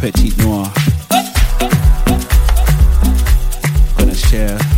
Petit Noir. Gonna share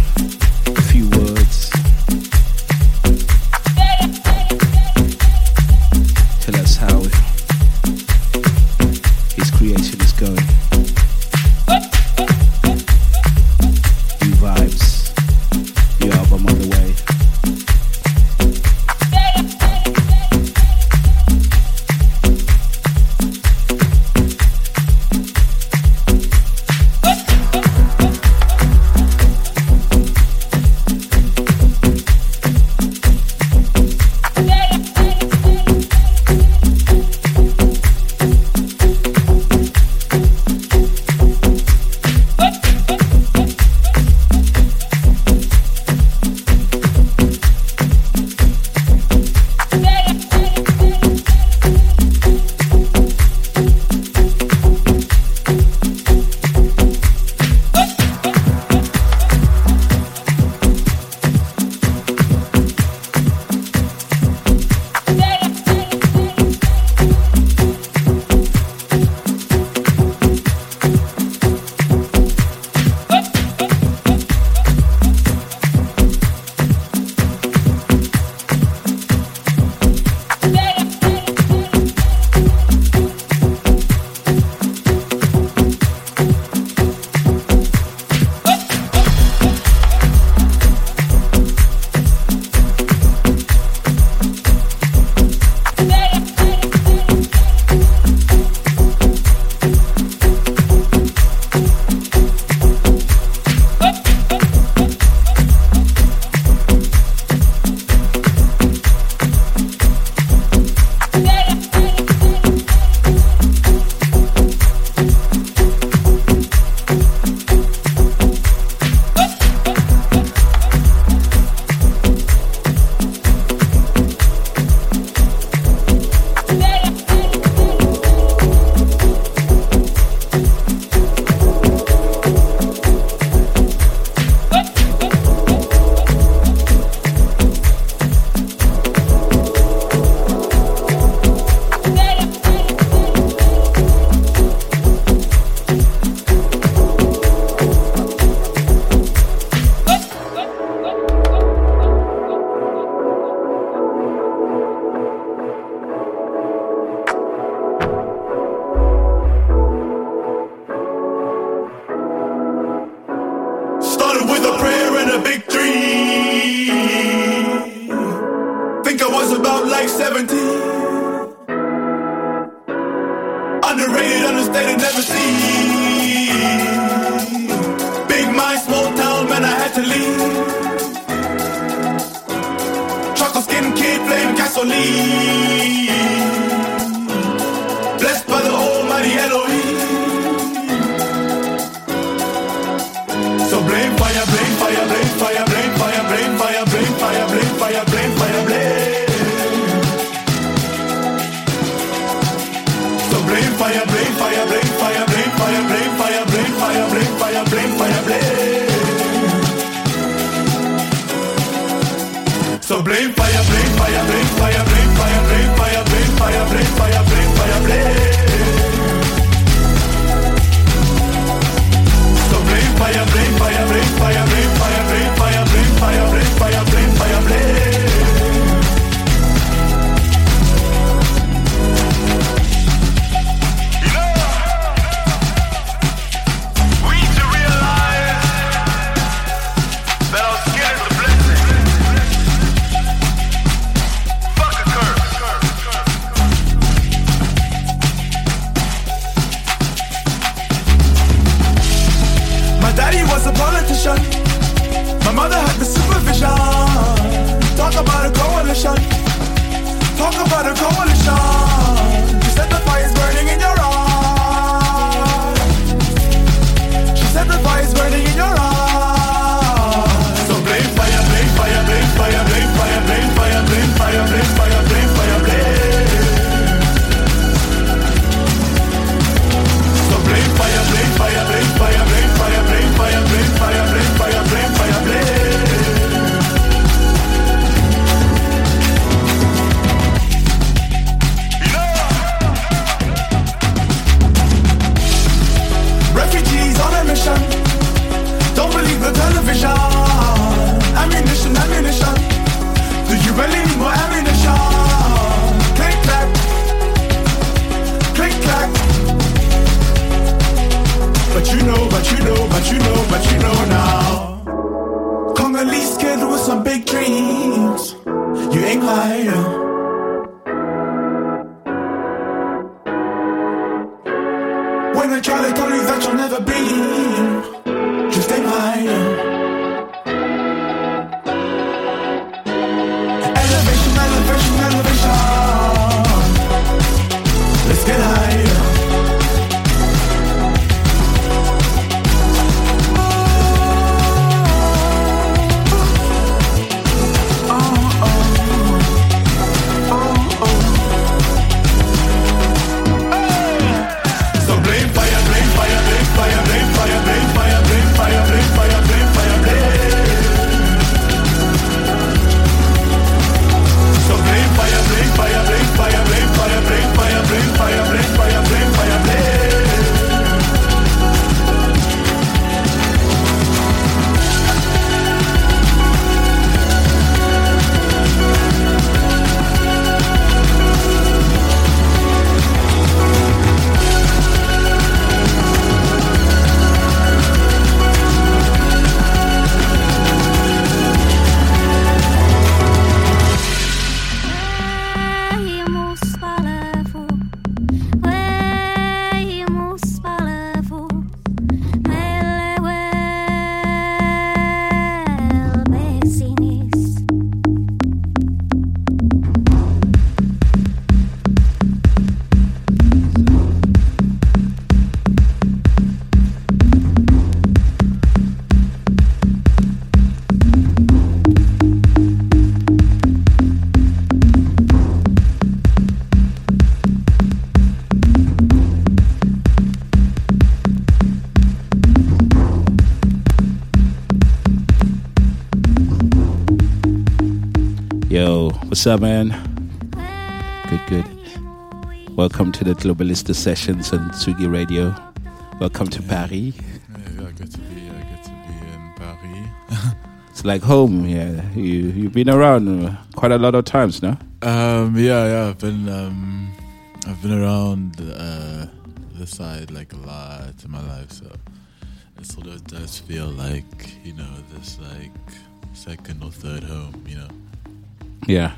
seven. Good, good. Welcome to the Globalista sessions on Tsugi Radio. Welcome to yeah. Paris. Yeah, good to be, uh, good to be in Paris. it's like home. Yeah, you you've been around uh, quite a lot of times, no? Um, yeah, yeah. I've been um, I've been around uh, side like a lot in my life, so it sort of does feel like you know this like second or third home, you know. Yeah.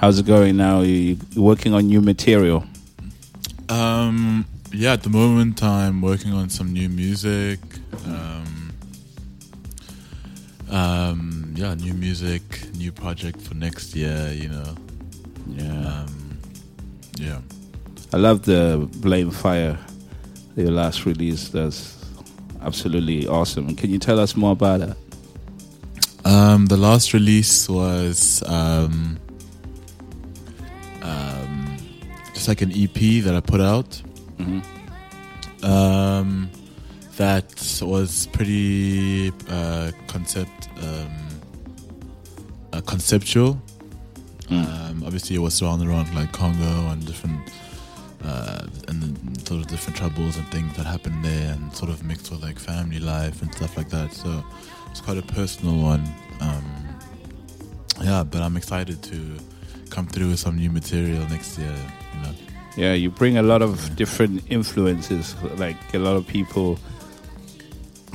How's it going now? You you working on new material? Um, yeah, at the moment I'm working on some new music. Um, um, yeah, new music, new project for next year. You know. Yeah. Um, yeah. I love the Blame Fire, your last release. That's absolutely awesome. Can you tell us more about that? Um, the last release was um, just like an EP that I put out. Um, that was pretty uh, concept um, uh, conceptual. Um, obviously, it was surrounded around like Congo and different uh, and the sort of different troubles and things that happened there, and sort of mixed with like family life and stuff like that. So it's quite a personal one. Um, yeah, but I'm excited to come through with some new material next year. You know. Yeah, you bring a lot of different influences. Like a lot of people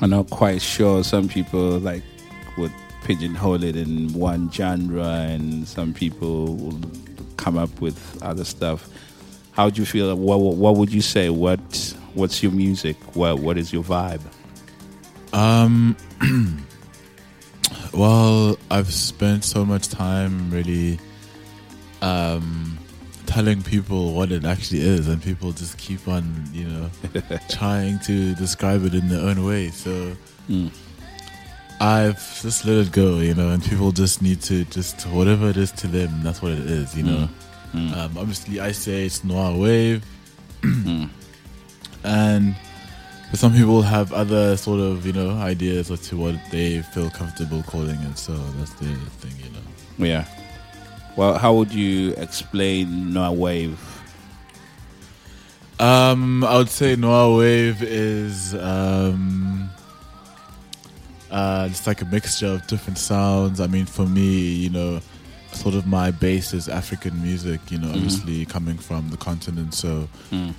are not quite sure. Some people like would pigeonhole it in one genre, and some people will come up with other stuff. How do you feel? What What would you say? What What's your music? What What is your vibe? Um, well, I've spent so much time really um, telling people what it actually is, and people just keep on, you know, trying to describe it in their own way. So I've just let it go, you know, and people just need to just whatever it is to them, that's what it is, you know. Um, obviously, I say it's noir wave, and but some people have other sort of you know ideas as to what they feel comfortable calling it. So that's the thing, you know. Yeah. Well, how would you explain noir wave? Um, I would say noir wave is um, uh, just like a mixture of different sounds. I mean, for me, you know, sort of my base is African music. You know, obviously coming from the continent, so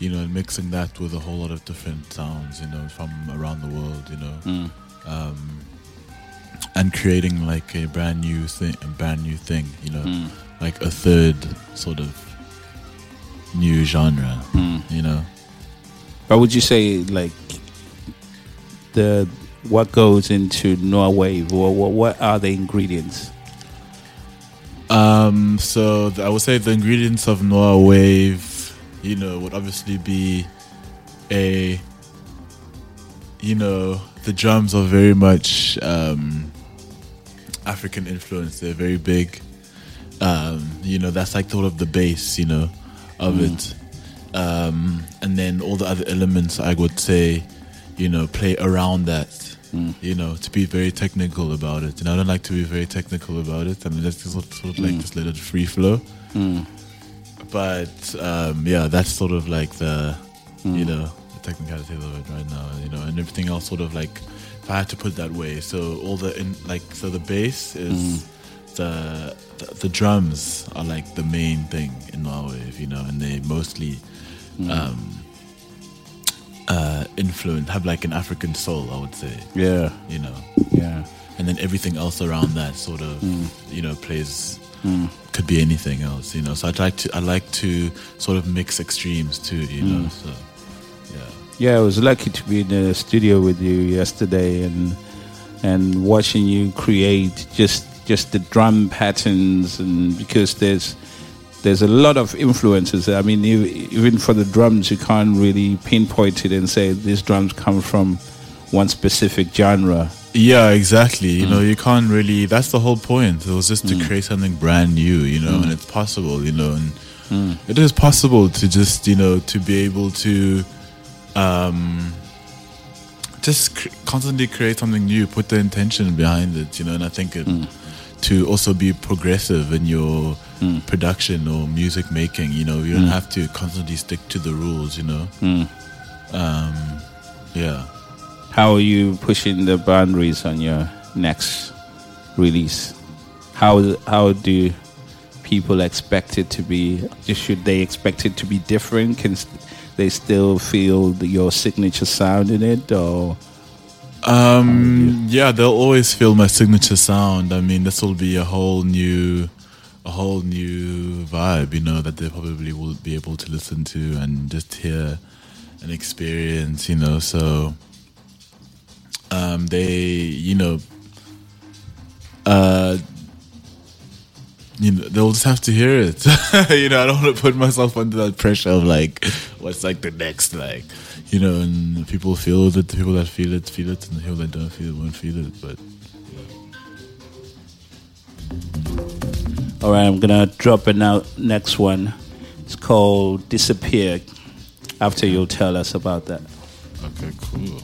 you know, and mixing that with a whole lot of different sounds. You know, from around the world. You know, um, and creating like a brand new thing, a brand new thing. You know, like a third sort of new genre. You know. What would you say, like the what goes into noir wave, or what, what are the ingredients? Um, so I would say the ingredients of noir wave, you know, would obviously be a, you know, the drums are very much um, African influence. They're very big. Um, you know, that's like sort of the base, you know, of it. Um, and then all the other elements, I would say, you know, play around that. You know, to be very technical about it. And I don't like to be very technical about it. I mean, let's just sort sort of like just let it free flow. But um, yeah, that's sort of like the, you know, the technicalities of it right now. You know, and everything else sort of like, if I had to put it that way. So all the in like so the bass is the, the the drums are like the main thing in noir wave, you know, and they mostly um, uh, influence have like an African soul, I would say. Yeah, You know, yeah, and then everything else around that sort of you know plays could be anything else you know? So i'd like to i like to sort of mix extremes too you know? So yeah. Yeah. I was lucky to be in the studio with you yesterday, and and watching you create just just the drum patterns, and because there's there's a lot of influences. I mean, ev- even for the drums, you can't really pinpoint it and say these drums come from one specific genre. yeah exactly. You mm. know you can't really that's the whole point. It was just to mm. create something brand new you know and mm. it's possible you know and it is possible to just you know to be able to um just cr- constantly create something new put the intention behind it you know and i think it to also be progressive in your hmm. production or music making you know you don't hmm. have to constantly stick to the rules you know hmm. um yeah How are you pushing the boundaries on your next release? How how do people expect it to be? Should they expect it to be different? Can they still feel your signature sound in it, or Um, yeah, they'll always feel my signature sound. I mean, this will be a whole new, a whole new vibe, you know, that they probably will be able to listen to and just hear and experience, you know. So um, they, you know, uh, you know, they'll just have to hear it. you know, I don't want to put myself under that pressure of like, what's like the next, like, you know, and people feel it, the people that feel it, feel it, and the people that don't feel it won't feel it. But All right, I'm gonna drop it now. Next one. It's called "Disappear." After you'll tell us about that. okay, cool.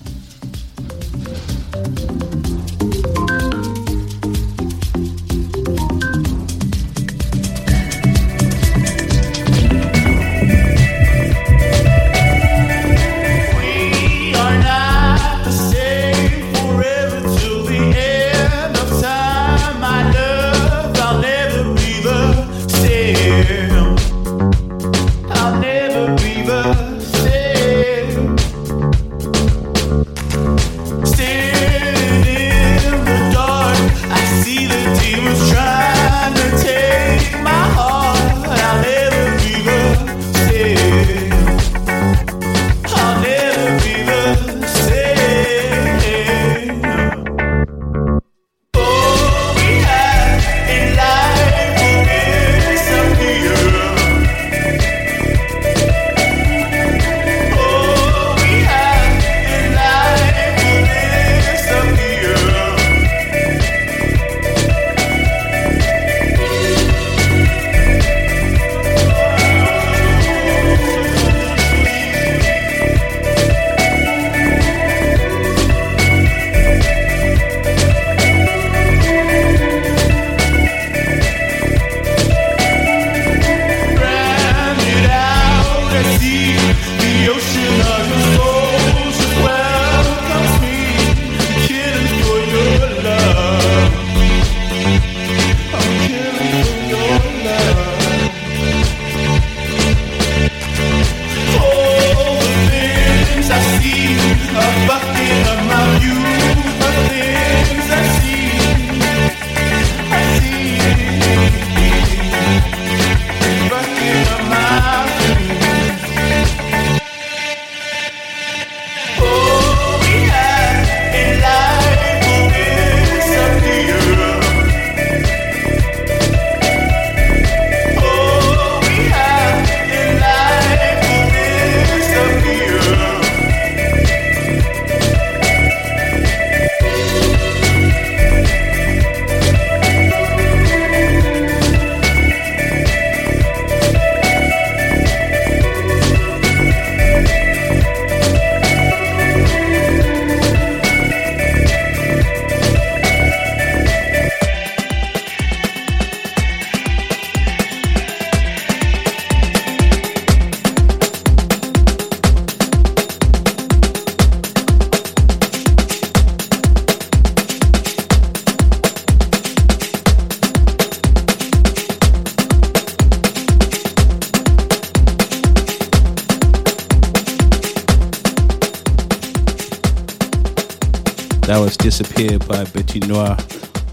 "Disappear" by Petit Noir,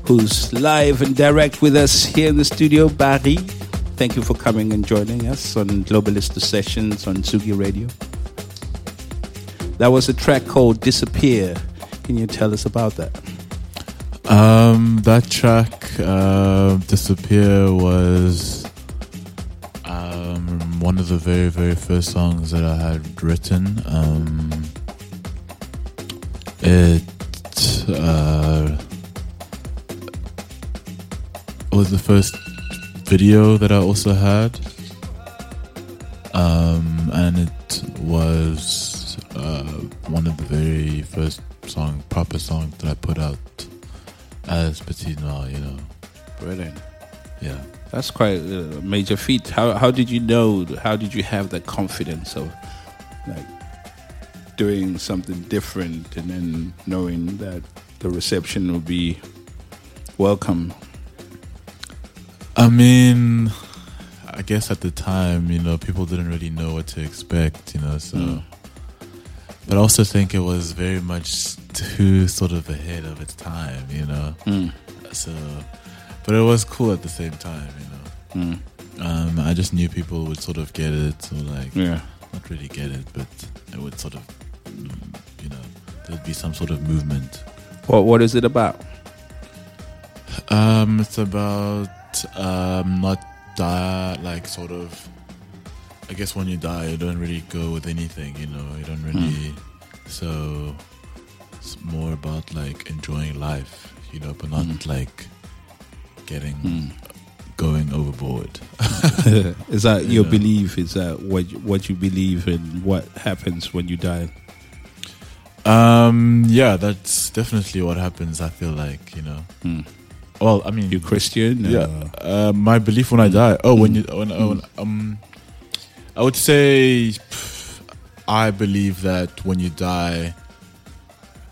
who's live and direct with us here in the studio, Barry. Thank you for coming and joining us on Globalista Sessions on Tsugi Radio. That was a track called "Disappear." Can you tell us about that? Um, that track, uh, "Disappear," was um, one of the very, very first songs that I had written. Um, it uh, was the first video that I also had, um, and it was uh, one of the very first song, proper songs that I put out as Petit Noir, you know. Brilliant. Yeah. That's quite a major feat. How how did you know? How did you have that confidence of like doing something different and then knowing that the reception will be welcome? I mean, I guess at the time, you know, people didn't really know what to expect, you know, so. Mm. But I also think it was very much too sort of ahead of its time, you know. Mm. So, but it was cool at the same time, you know. Um, I just knew people would sort of get it, or like Yeah. not really get it, but it would sort of, mm, you know, there'd be some sort of movement. What What is it about? Um, it's about um, not die, like sort of. I guess when you die, you don't really go with anything, you know. You don't really. So it's more about like enjoying life, you know, but not like getting going overboard. Is that your belief? Is that what what you believe in? What happens when you die? Um, yeah, that's definitely what happens. I feel like you know. Well, I mean, you're Christian? yeah. Uh, my belief when I die. Oh, when you when, when um, I would say pff, I believe that when you die,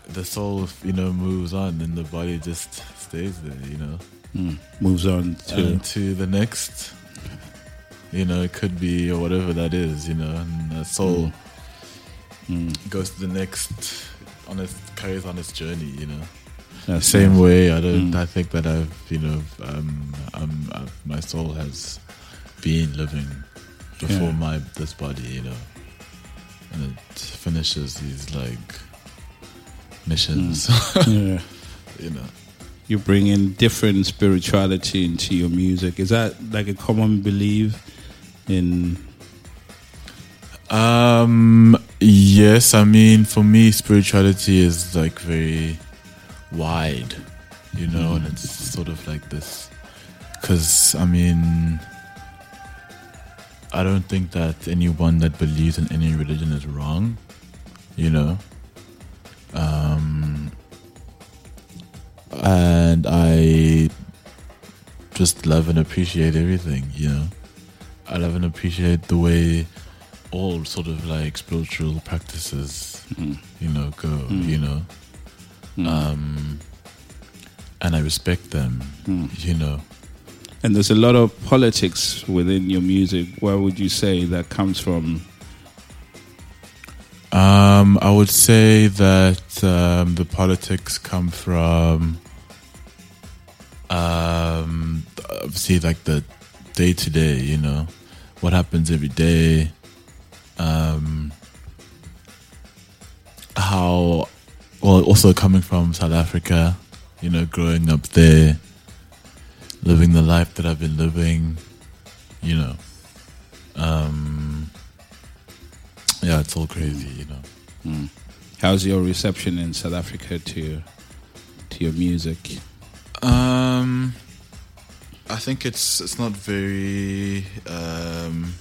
the soul you know moves on and the body just stays there. You know, moves on to and to the next. You know, it could be or whatever that is. You know, and the soul goes to the next on its carries on its journey. You know That's same nice. way i don't i think that i've you know um, um I've, my soul has been living before Yeah. my this body you know and it finishes these like missions Yeah. you know You bring in different spirituality into your music. Is that like a common belief in? Um yes i mean for me spirituality is like very wide you know and it's sort of like this because i mean I don't think that anyone that believes in any religion is wrong, you know. Um, and I just love and appreciate everything, you know. I love and appreciate the way all sort of like spiritual practices, you know, go, you know. Um, and I respect them, you know. And there's a lot of politics within your music. Where would you say that comes from? Um, I would say that um, the politics come from um, obviously like the day to day, you know, what happens every day, um, how, well, also coming from South Africa, you know, growing up there, living the life that I've been living, you know. Um, yeah, it's all crazy, you know. How's your reception in South Africa to your, to your music? Um, I think it's it's not very um.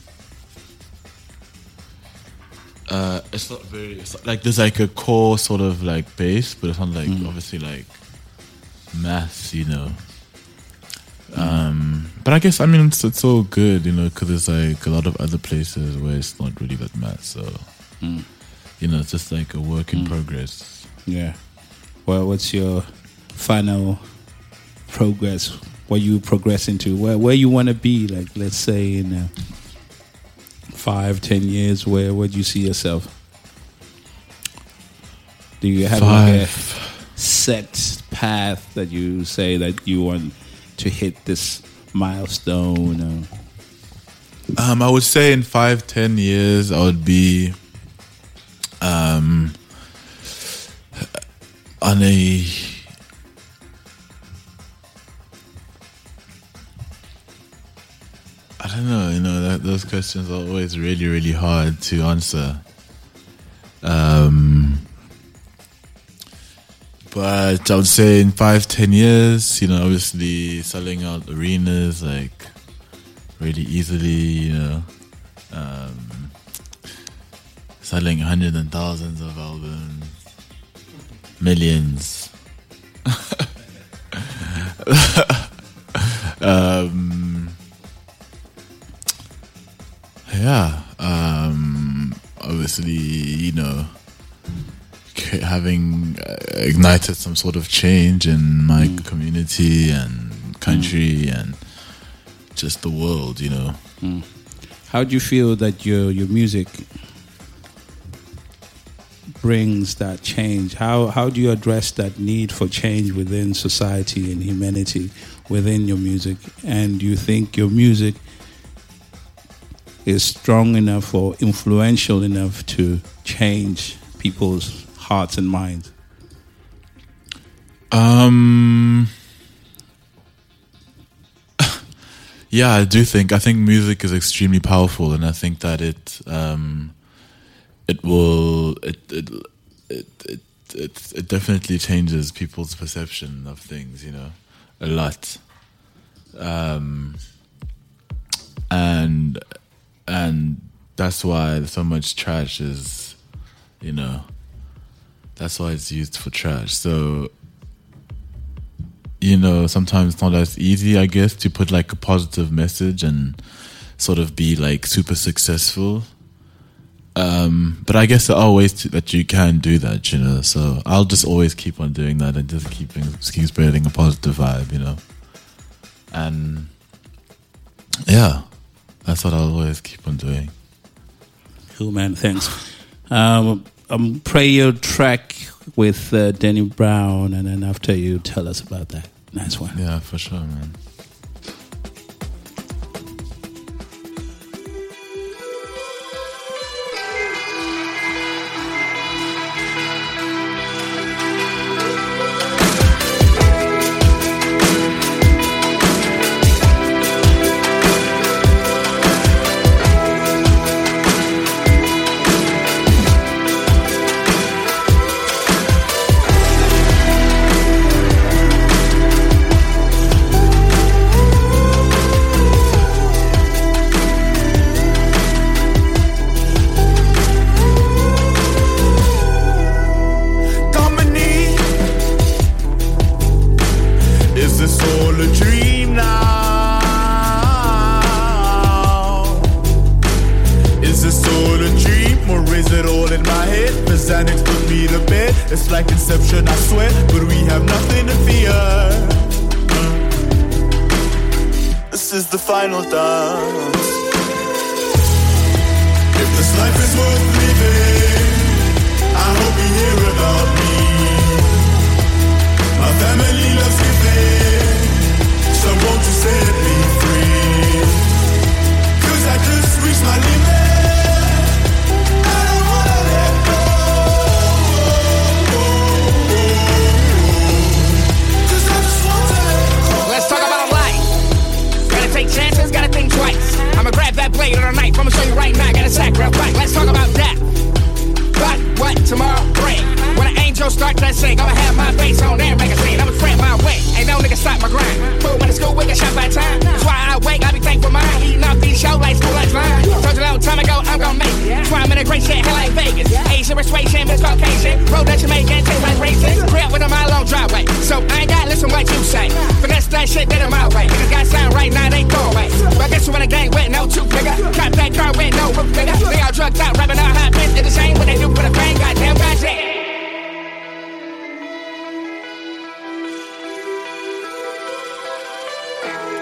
Uh, it's not very it's not, like there's like a core sort of like base, but it's not like obviously like math, you know. Um, but I guess I mean it's, it's all good, you know, because there's like a lot of other places where it's not really that math, so you know it's just like a work in progress. Yeah. Well, what's your final progress? What you progress into? Where where you want to be? Like, let's say in uh, five, ten years, where where do you see yourself? Do you have like a set path that you say that you want to hit this milestone? Or, Um, I would say in five, ten years, I would be um, on a I don't know. You know, that, those questions are always really, really hard to answer. Um, but I would say in five, ten years, you know, obviously selling out arenas like really easily, you know, um, selling hundreds and thousands of albums, millions. obviously, you know, having uh, ignited some sort of change in my mm. community and country mm. and just the world, you know. Mm. how do you feel that your your music brings that change? How how do you address that need for change within society and humanity within your music? And do you think your music is strong enough or influential enough to change people's hearts and minds? Um. yeah, I do think. I think music is extremely powerful, and I think that it um, it will it it it it, it, it definitely changes people's perception of things. You know, a lot. Um, and and that's why so much trash is, you know, that's why it's used for trash. So you know, sometimes it's not as easy, I guess, to put like a positive message and sort of be like super successful. Um, but I guess there are ways to, that you can do that, you know. So I'll just always keep on doing that and just keep spreading a positive vibe, you know. And yeah, that's what I'll always keep on doing. Cool, man. Thanks. Um, um, play your track with uh, Danny Brown, and then after you tell us about that. Nice one. Yeah, for sure, man.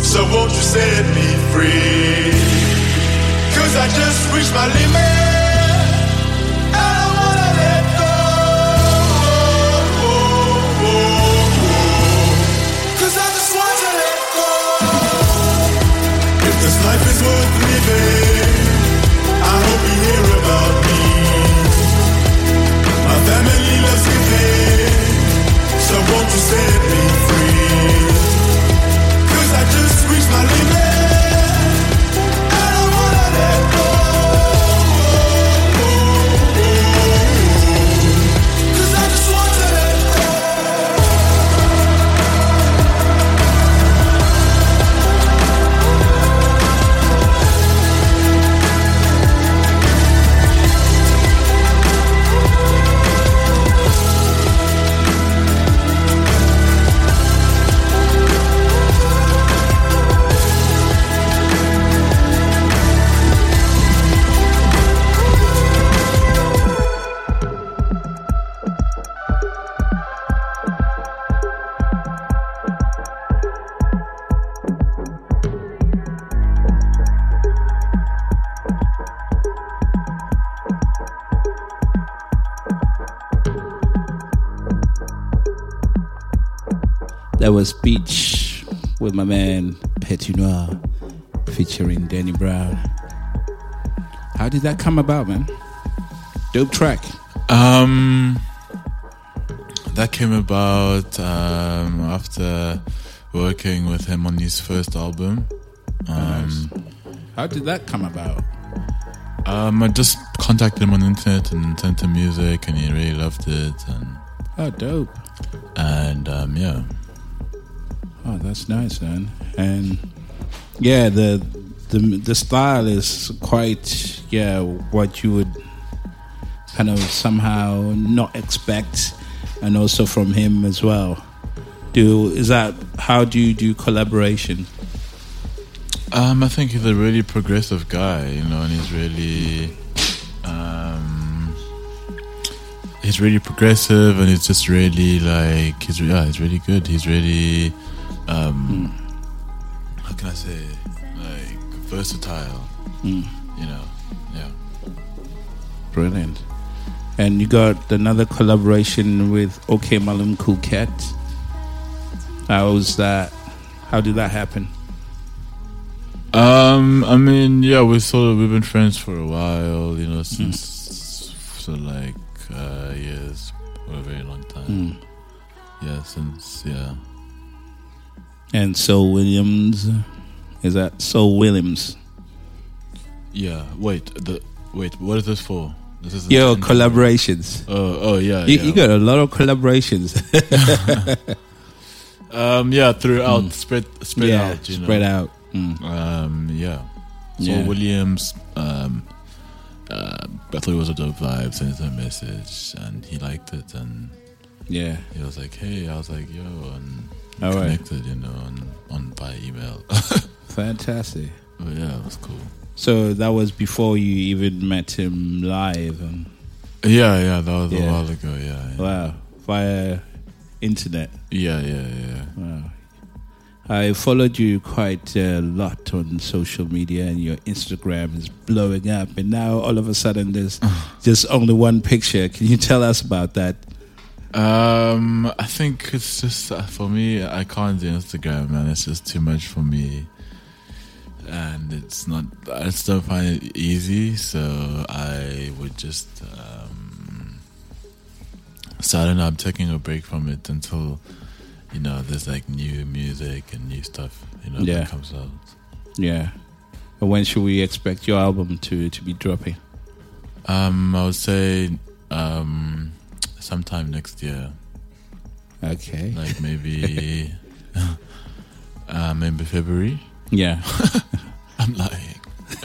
So won't you set me free? Cause I just reached my limit. I don't wanna let go. I just want to let go. If this life is worth living, I hope you hear about me. My family loves giving. So won't you set me my limit. Was Beach with my man Petit Noir featuring Danny Brown. How did that come about, man? Dope track. Um, that came about um, after working with him on his first album. Um, How did that come about? um, I just contacted him on the internet and sent him music, and he really loved it. And Oh, dope. and um, yeah, Oh, that's nice, man. And yeah, the the the style is quite yeah what you would kind of somehow not expect, and also from him as well. Do is that how do you do collaboration? um, I think he's a really progressive guy, you know, and he's really. Um, He's really progressive, and he's just really like he's yeah, he's really good. He's really, um, how can I say, like versatile. Mm. You know, yeah. Brilliant. And you got another collaboration with OK Malum Cool Cat. was that? How did that happen? Um, I mean, yeah, we sort of we've been friends for a while, you know, since so like uh, years for a very long time. Mm. Yeah, since yeah. And Saul Williams, is that Saul Williams? Yeah. Wait. The wait. What is this for? This is Yo, collaborations. Oh, oh yeah. You, yeah. you got a lot of collaborations. um, yeah, throughout, Mm. spread, spread Yeah, out. You know? spread out. Mm. Um, yeah. So Yeah. Williams, um, uh, I thought it was a dope vibe. Sent him a message, and he liked it, and Yeah. he was like, "Hey," I was like, "Yo," and All right. connected, you know, on on by email. Fantastic. but yeah, it was cool. So that was before you even met him live. And, Yeah, yeah, that was Yeah. a while ago. Yeah, yeah, wow. Via internet. yeah, yeah. yeah. Wow. I followed you quite a lot on social media, and your Instagram is blowing up. And now, all of a sudden, there's just only one picture. Can you tell us about that? Um, I think it's just uh, for me. I can't do Instagram, man. It's just too much for me, and it's not. I just don't find it easy. So I would just. Um, so I don't know. I'm taking a break from it until you know there's like new music and new stuff. You know Yeah. that comes out. Yeah. And when should we expect your album to, to be dropping? Um, I would say um, sometime next year. Okay. like maybe uh, maybe February. Yeah. I'm lying.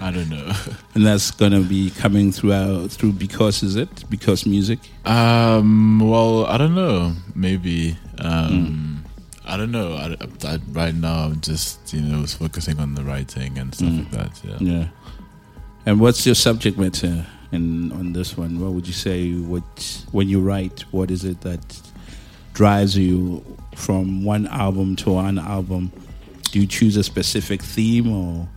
I don't know. and that's going to be coming throughout through Because, is it? Because Music? Um, well, I don't know. Maybe. Um, I don't know. I, I, right now, I'm just you know focusing on the writing and stuff like that. Yeah. Yeah. And what's your subject matter in on this one? What would you say? What when you write, what is it that drives you from one album to one album? Do you choose a specific theme or?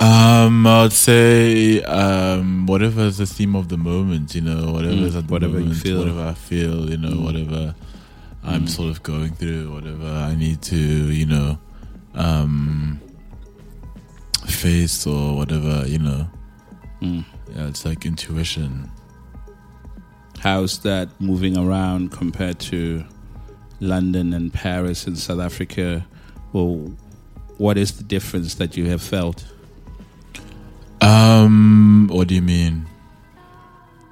Um, I'd say um, whatever is the theme of the moment, you know, whatever Mm, is at the whatever you feel. whatever I feel, you know, Mm. whatever I'm Mm. sort of going through, whatever I need to, you know, um, face or whatever, you know. Yeah, it's like intuition. How's that moving around compared to London and Paris and South Africa? Well, what is the difference that you have felt? Um, what do you mean?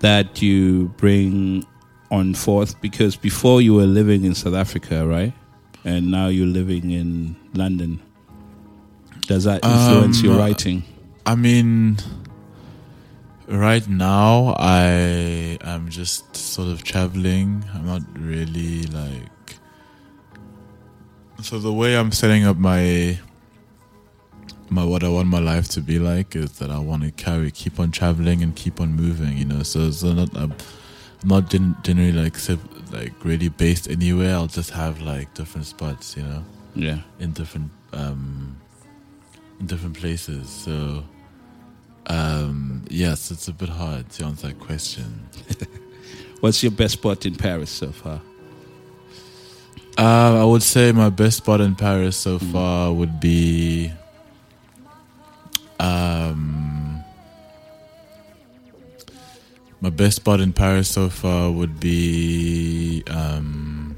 that you bring on forth because before you were living in South Africa, right? And now you're living in London. Does that influence Um, your writing? I mean, right now I am just sort of traveling. I'm not really like. So the way I'm setting up my my what I want my life to be like is that I want to carry, keep on traveling and keep on moving. You know, so so not I'm not gen- generally like like really based anywhere. I'll just have like different spots. You know Yeah. in different um in different places so um yes it's a bit hard to answer that question What's your best spot in Paris so far? Uh, I would say my best spot in Paris so Mm. far would be. Um, my best spot in Paris so far would be um,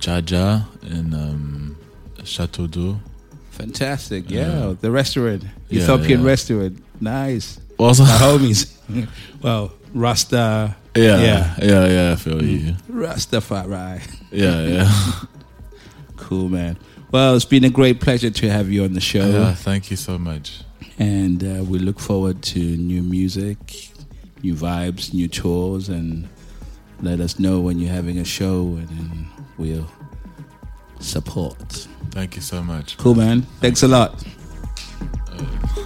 Jaja in um, Chateau d'Eau. Fantastic. Yeah. The restaurant. Yeah, Ethiopian restaurant. Nice. Also, My homies. well, Rasta. yeah, Yeah. yeah, yeah, I feel you. Rastafari. Yeah, yeah. Cool, man. Well, it's been a great pleasure to have you on the show. yeah, thank you so much. And uh, we look forward to new music, new vibes, new tours, and let us know when you're having a show, and we'll support. Thank you so much. Cool, man. Thanks a lot. Miracle